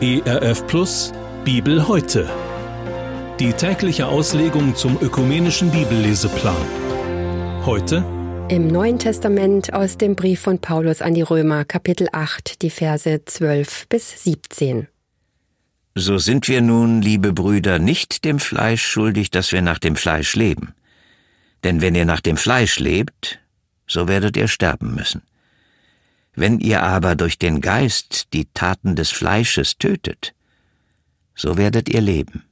ERF Plus Bibel heute. Die tägliche Auslegung zum ökumenischen Bibelleseplan. Heute im Neuen Testament aus dem Brief von Paulus an die Römer, Kapitel 8, die Verse 12 bis 17. So sind wir nun, liebe Brüder, nicht dem Fleisch schuldig, dass wir nach dem Fleisch leben. Denn wenn ihr nach dem Fleisch lebt, so werdet ihr sterben müssen. Wenn ihr aber durch den Geist die Taten des Fleisches tötet, so werdet ihr leben.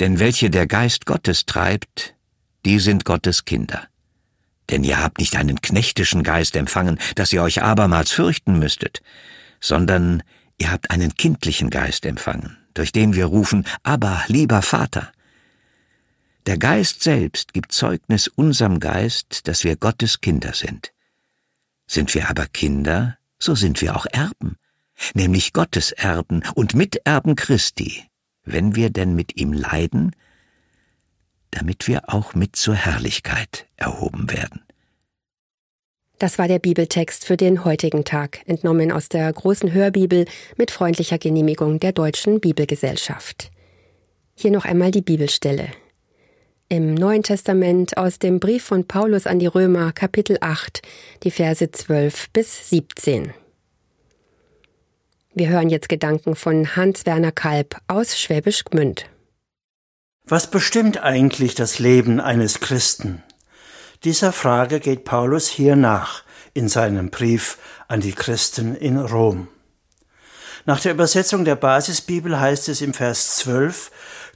Denn welche der Geist Gottes treibt, die sind Gottes Kinder. Denn ihr habt nicht einen knechtischen Geist empfangen, dass ihr euch abermals fürchten müsstet, sondern ihr habt einen kindlichen Geist empfangen, durch den wir rufen, aber lieber Vater. Der Geist selbst gibt Zeugnis unserem Geist, dass wir Gottes Kinder sind. Sind wir aber Kinder, so sind wir auch Erben, nämlich Gottes Erben und Miterben Christi, wenn wir denn mit ihm leiden, damit wir auch mit zur Herrlichkeit erhoben werden. Das war der Bibeltext für den heutigen Tag, entnommen aus der großen Hörbibel mit freundlicher Genehmigung der Deutschen Bibelgesellschaft. Hier noch einmal die Bibelstelle. Im Neuen Testament aus dem Brief von Paulus an die Römer, Kapitel 8, die Verse 12 bis 17. Wir hören jetzt Gedanken von Hans-Werner Kalb aus Schwäbisch Gmünd. Was bestimmt eigentlich das Leben eines Christen? Dieser Frage geht Paulus hier nach in seinem Brief an die Christen in Rom. Nach der Übersetzung der Basisbibel heißt es im Vers 12,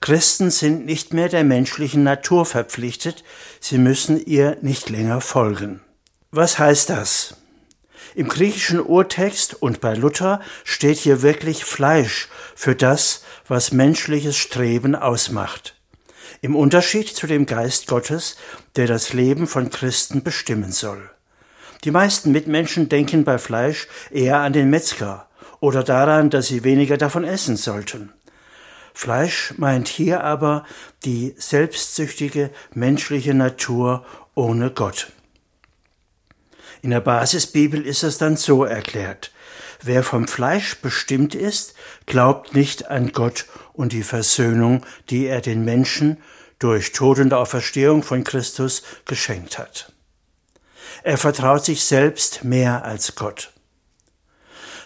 Christen sind nicht mehr der menschlichen Natur verpflichtet, sie müssen ihr nicht länger folgen. Was heißt das? Im griechischen Urtext und bei Luther steht hier wirklich Fleisch für das, was menschliches Streben ausmacht im Unterschied zu dem Geist Gottes, der das Leben von Christen bestimmen soll. Die meisten Mitmenschen denken bei Fleisch eher an den Metzger oder daran, dass sie weniger davon essen sollten. Fleisch meint hier aber die selbstsüchtige menschliche Natur ohne Gott. In der Basisbibel ist es dann so erklärt. Wer vom Fleisch bestimmt ist, glaubt nicht an Gott und die Versöhnung, die er den Menschen durch Tod und Auferstehung von Christus geschenkt hat. Er vertraut sich selbst mehr als Gott.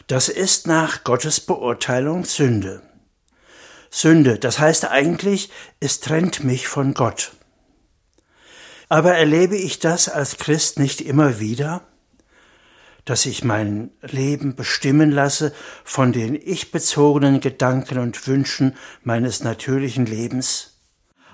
Das ist nach Gottes Beurteilung Sünde. Sünde, das heißt eigentlich, es trennt mich von Gott. Aber erlebe ich das als Christ nicht immer wieder? Dass ich mein Leben bestimmen lasse von den ich-bezogenen Gedanken und Wünschen meines natürlichen Lebens?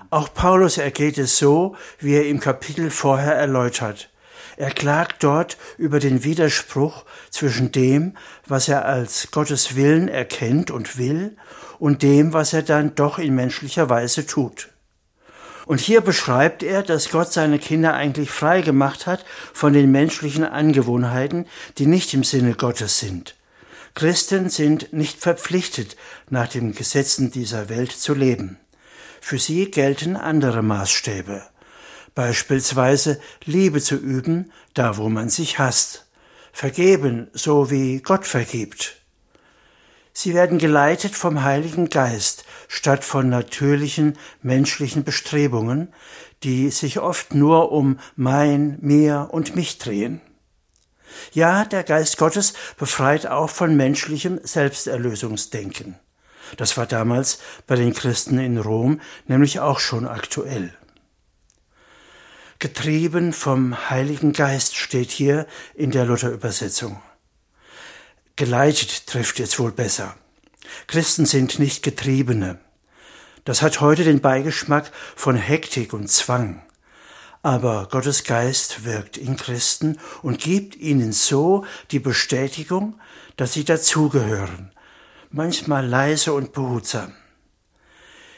Auch Paulus ergeht es so, wie er im Kapitel vorher erläutert. Er klagt dort über den Widerspruch zwischen dem, was er als Gottes Willen erkennt und will, und dem, was er dann doch in menschlicher Weise tut. Und hier beschreibt er, dass Gott seine Kinder eigentlich frei gemacht hat von den menschlichen Angewohnheiten, die nicht im Sinne Gottes sind. Christen sind nicht verpflichtet, nach den Gesetzen dieser Welt zu leben. Für sie gelten andere Maßstäbe, beispielsweise Liebe zu üben, da wo man sich hasst, vergeben, so wie Gott vergibt. Sie werden geleitet vom Heiligen Geist statt von natürlichen menschlichen Bestrebungen, die sich oft nur um mein, mir und mich drehen. Ja, der Geist Gottes befreit auch von menschlichem Selbsterlösungsdenken. Das war damals bei den Christen in Rom nämlich auch schon aktuell. Getrieben vom Heiligen Geist steht hier in der Luther-Übersetzung. Geleitet trifft jetzt wohl besser. Christen sind nicht Getriebene. Das hat heute den Beigeschmack von Hektik und Zwang. Aber Gottes Geist wirkt in Christen und gibt ihnen so die Bestätigung, dass sie dazugehören, manchmal leise und behutsam.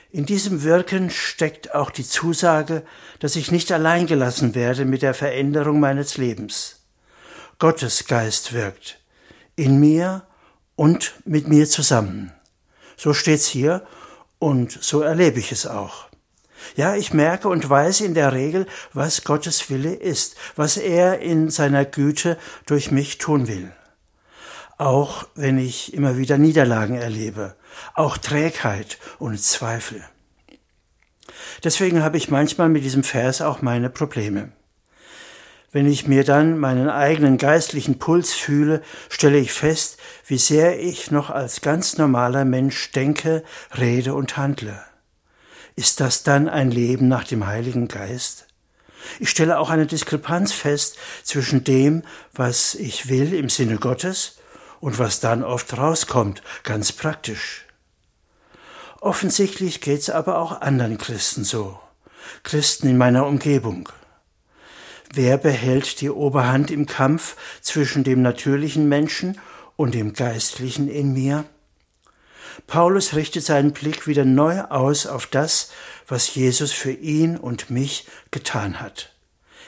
In diesem Wirken steckt auch die Zusage, dass ich nicht allein gelassen werde mit der Veränderung meines Lebens. Gottes Geist wirkt in mir und mit mir zusammen. So steht's hier und so erlebe ich es auch. Ja, ich merke und weiß in der Regel, was Gottes Wille ist, was er in seiner Güte durch mich tun will. auch wenn ich immer wieder Niederlagen erlebe, auch Trägheit und Zweifel. Deswegen habe ich manchmal mit diesem Vers auch meine Probleme. Wenn ich mir dann meinen eigenen geistlichen Puls fühle, stelle ich fest, wie sehr ich noch als ganz normaler Mensch denke, rede und handle. Ist das dann ein Leben nach dem Heiligen Geist? Ich stelle auch eine Diskrepanz fest zwischen dem, was ich will im Sinne Gottes und was dann oft rauskommt, ganz praktisch. Offensichtlich geht's aber auch anderen Christen so, Christen in meiner Umgebung. Wer behält die Oberhand im Kampf zwischen dem natürlichen Menschen und dem Geistlichen in mir? Paulus richtet seinen Blick wieder neu aus auf das, was Jesus für ihn und mich getan hat.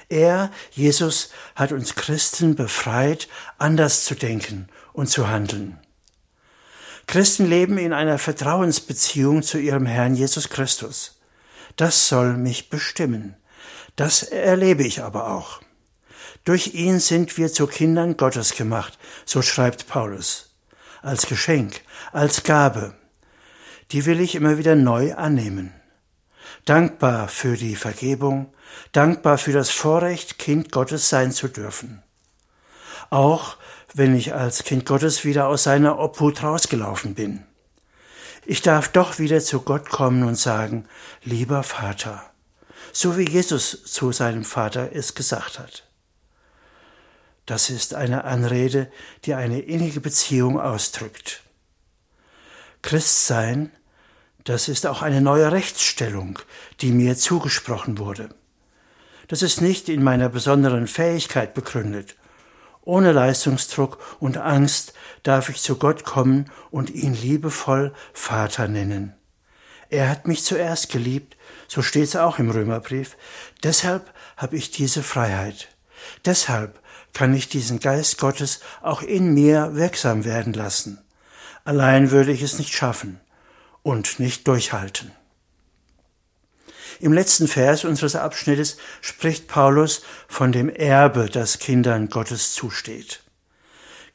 Er, Jesus, hat uns Christen befreit, anders zu denken und zu handeln. Christen leben in einer Vertrauensbeziehung zu ihrem Herrn Jesus Christus. Das soll mich bestimmen. Das erlebe ich aber auch. Durch ihn sind wir zu Kindern Gottes gemacht, so schreibt Paulus. Als Geschenk, als Gabe. Die will ich immer wieder neu annehmen. Dankbar für die Vergebung, dankbar für das Vorrecht, Kind Gottes sein zu dürfen. Auch wenn ich als Kind Gottes wieder aus seiner Obhut rausgelaufen bin. Ich darf doch wieder zu Gott kommen und sagen, lieber Vater, so wie Jesus zu seinem Vater es gesagt hat. Das ist eine Anrede, die eine innige Beziehung ausdrückt. Christsein, das ist auch eine neue Rechtsstellung, die mir zugesprochen wurde. Das ist nicht in meiner besonderen Fähigkeit begründet. Ohne Leistungsdruck und Angst darf ich zu Gott kommen und ihn liebevoll Vater nennen. Er hat mich zuerst geliebt so steht es auch im Römerbrief. Deshalb habe ich diese Freiheit. Deshalb kann ich diesen Geist Gottes auch in mir wirksam werden lassen. Allein würde ich es nicht schaffen und nicht durchhalten. Im letzten Vers unseres Abschnittes spricht Paulus von dem Erbe, das Kindern Gottes zusteht.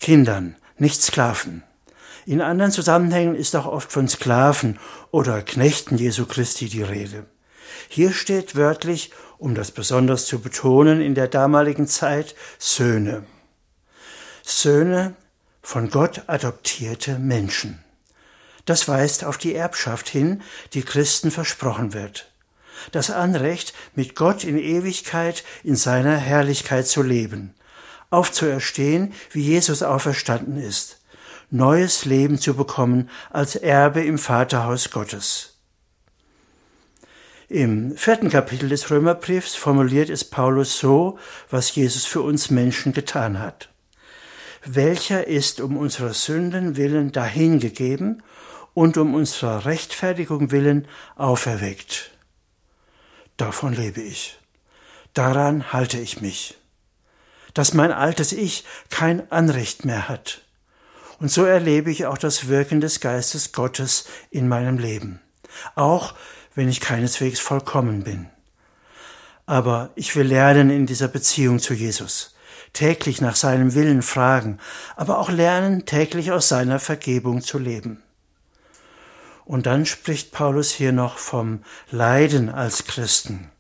Kindern, nicht Sklaven. In anderen Zusammenhängen ist auch oft von Sklaven oder Knechten Jesu Christi die Rede. Hier steht wörtlich, um das besonders zu betonen in der damaligen Zeit, Söhne. Söhne von Gott adoptierte Menschen. Das weist auf die Erbschaft hin, die Christen versprochen wird. Das Anrecht, mit Gott in Ewigkeit in seiner Herrlichkeit zu leben, aufzuerstehen, wie Jesus auferstanden ist, neues Leben zu bekommen als Erbe im Vaterhaus Gottes. Im vierten Kapitel des Römerbriefs formuliert es Paulus so, was Jesus für uns Menschen getan hat. Welcher ist um unserer Sünden willen dahingegeben und um unserer Rechtfertigung willen auferweckt. Davon lebe ich. Daran halte ich mich. Dass mein altes Ich kein Anrecht mehr hat. Und so erlebe ich auch das Wirken des Geistes Gottes in meinem Leben. Auch wenn ich keineswegs vollkommen bin. Aber ich will lernen in dieser Beziehung zu Jesus, täglich nach seinem Willen fragen, aber auch lernen, täglich aus seiner Vergebung zu leben. Und dann spricht Paulus hier noch vom Leiden als Christen.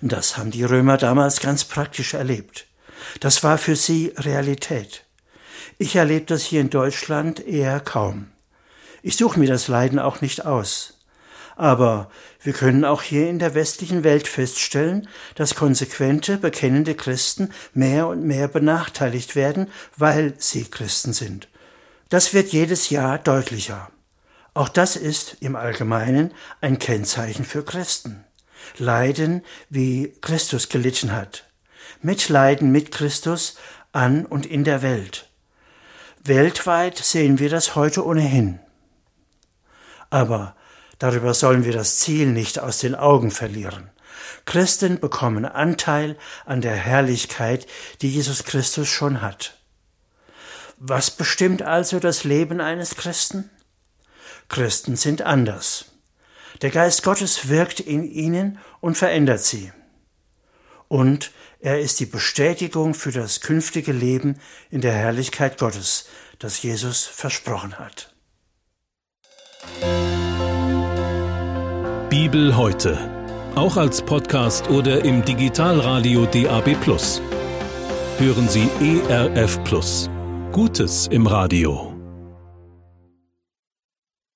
Das haben die Römer damals ganz praktisch erlebt. Das war für sie Realität. Ich erlebe das hier in Deutschland eher kaum. Ich suche mir das Leiden auch nicht aus. Aber wir können auch hier in der westlichen Welt feststellen, dass konsequente, bekennende Christen mehr und mehr benachteiligt werden, weil sie Christen sind. Das wird jedes Jahr deutlicher. Auch das ist im Allgemeinen ein Kennzeichen für Christen. Leiden, wie Christus gelitten hat. Mitleiden mit Christus an und in der Welt. Weltweit sehen wir das heute ohnehin. Aber Darüber sollen wir das Ziel nicht aus den Augen verlieren. Christen bekommen Anteil an der Herrlichkeit, die Jesus Christus schon hat. Was bestimmt also das Leben eines Christen? Christen sind anders. Der Geist Gottes wirkt in ihnen und verändert sie. Und Er ist die Bestätigung für das künftige Leben in der Herrlichkeit Gottes, das Jesus versprochen hat. Bibel heute. Auch als Podcast oder im Digitalradio DAB. Hören Sie ERF Gutes im Radio.